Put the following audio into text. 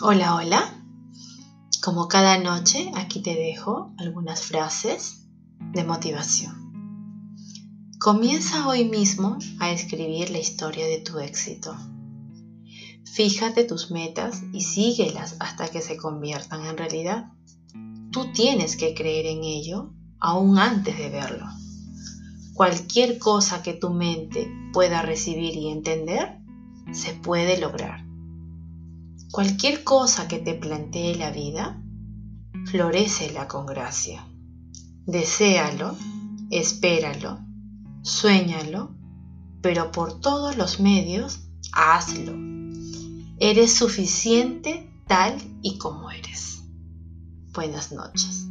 Hola, hola. Como cada noche, aquí te dejo algunas frases de motivación. Comienza hoy mismo a escribir la historia de tu éxito. Fíjate tus metas y síguelas hasta que se conviertan en realidad. Tú tienes que creer en ello aún antes de verlo. Cualquier cosa que tu mente pueda recibir y entender, se puede lograr. Cualquier cosa que te plantee la vida, florecela con gracia. Deséalo, espéralo, suéñalo, pero por todos los medios, hazlo. Eres suficiente tal y como eres. Buenas noches.